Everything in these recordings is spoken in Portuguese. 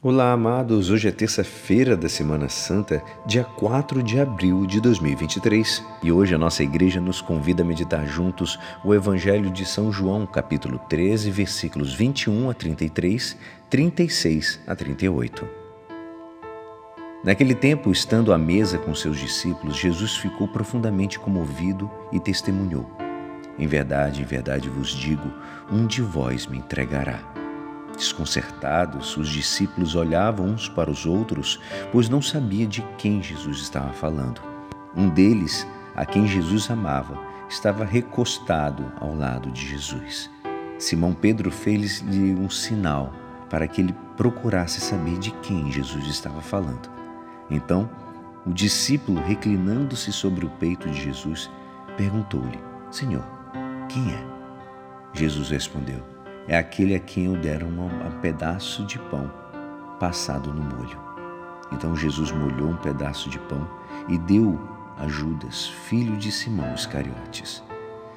Olá, amados. Hoje é terça-feira da Semana Santa, dia 4 de abril de 2023, e hoje a nossa igreja nos convida a meditar juntos o Evangelho de São João, capítulo 13, versículos 21 a 33, 36 a 38. Naquele tempo, estando à mesa com seus discípulos, Jesus ficou profundamente comovido e testemunhou: Em verdade, em verdade vos digo, um de vós me entregará. Desconcertados, os discípulos olhavam uns para os outros, pois não sabia de quem Jesus estava falando. Um deles, a quem Jesus amava, estava recostado ao lado de Jesus. Simão Pedro fez-lhe um sinal para que ele procurasse saber de quem Jesus estava falando. Então, o discípulo, reclinando-se sobre o peito de Jesus, perguntou-lhe: Senhor, quem é? Jesus respondeu: é aquele a quem eu deram um pedaço de pão passado no molho. Então Jesus molhou um pedaço de pão e deu a Judas, filho de Simão Iscariotes.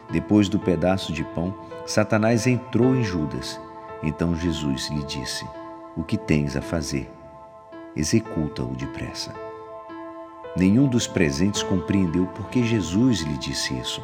Depois do pedaço de pão, Satanás entrou em Judas. Então Jesus lhe disse: O que tens a fazer? Executa-o depressa. Nenhum dos presentes compreendeu por que Jesus lhe disse isso.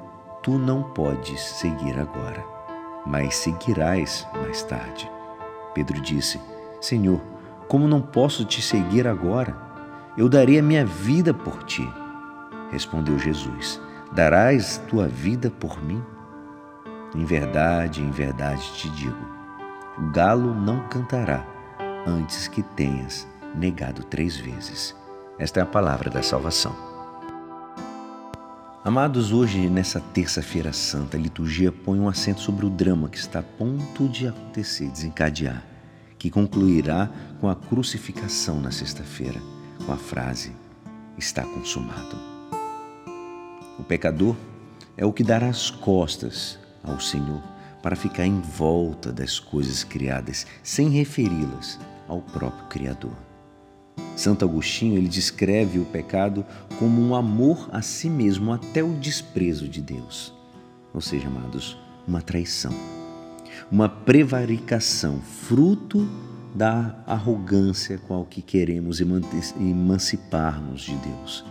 tu não podes seguir agora, mas seguirás mais tarde. Pedro disse: Senhor, como não posso te seguir agora? Eu darei a minha vida por ti. Respondeu Jesus: Darás tua vida por mim? Em verdade, em verdade te digo: o galo não cantará antes que tenhas negado três vezes. Esta é a palavra da salvação. Amados, hoje, nessa terça-feira santa, a liturgia põe um acento sobre o drama que está a ponto de acontecer, desencadear, que concluirá com a crucificação na sexta-feira, com a frase: Está consumado. O pecador é o que dará as costas ao Senhor para ficar em volta das coisas criadas, sem referi-las ao próprio Criador. Santo Agostinho ele descreve o pecado como um amor a si mesmo até o desprezo de Deus. Ou seja, amados, uma traição, uma prevaricação, fruto da arrogância com a que queremos emancipar-nos de Deus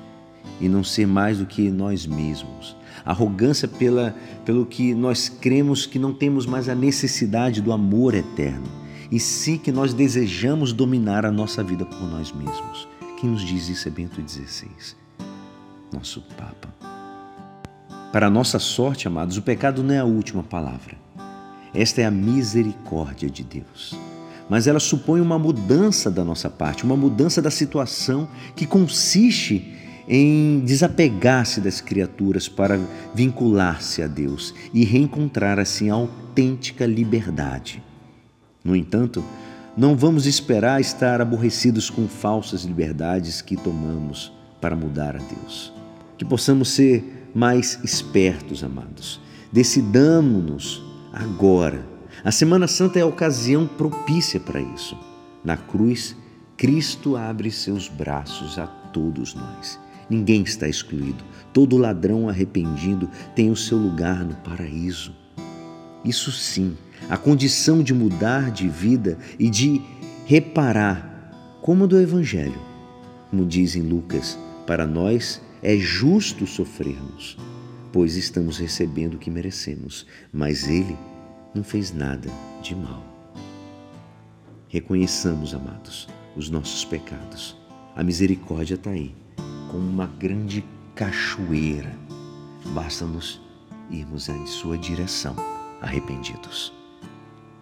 e não ser mais do que nós mesmos. Arrogância pela, pelo que nós cremos que não temos mais a necessidade do amor eterno e sim que nós desejamos dominar a nossa vida por nós mesmos. Quem nos diz isso é Bento XVI, nosso Papa. Para nossa sorte, amados, o pecado não é a última palavra. Esta é a misericórdia de Deus. Mas ela supõe uma mudança da nossa parte, uma mudança da situação que consiste em desapegar-se das criaturas para vincular-se a Deus e reencontrar assim a autêntica liberdade. No entanto, não vamos esperar estar aborrecidos com falsas liberdades que tomamos para mudar a Deus. Que possamos ser mais espertos, amados. Decidamos-nos agora. A Semana Santa é a ocasião propícia para isso. Na cruz, Cristo abre seus braços a todos nós. Ninguém está excluído. Todo ladrão arrependido tem o seu lugar no paraíso. Isso sim, a condição de mudar de vida e de reparar, como do Evangelho. Como diz em Lucas, para nós é justo sofrermos, pois estamos recebendo o que merecemos, mas Ele não fez nada de mal. Reconheçamos, amados, os nossos pecados. A misericórdia está aí, como uma grande cachoeira. Basta nos irmos em sua direção, arrependidos.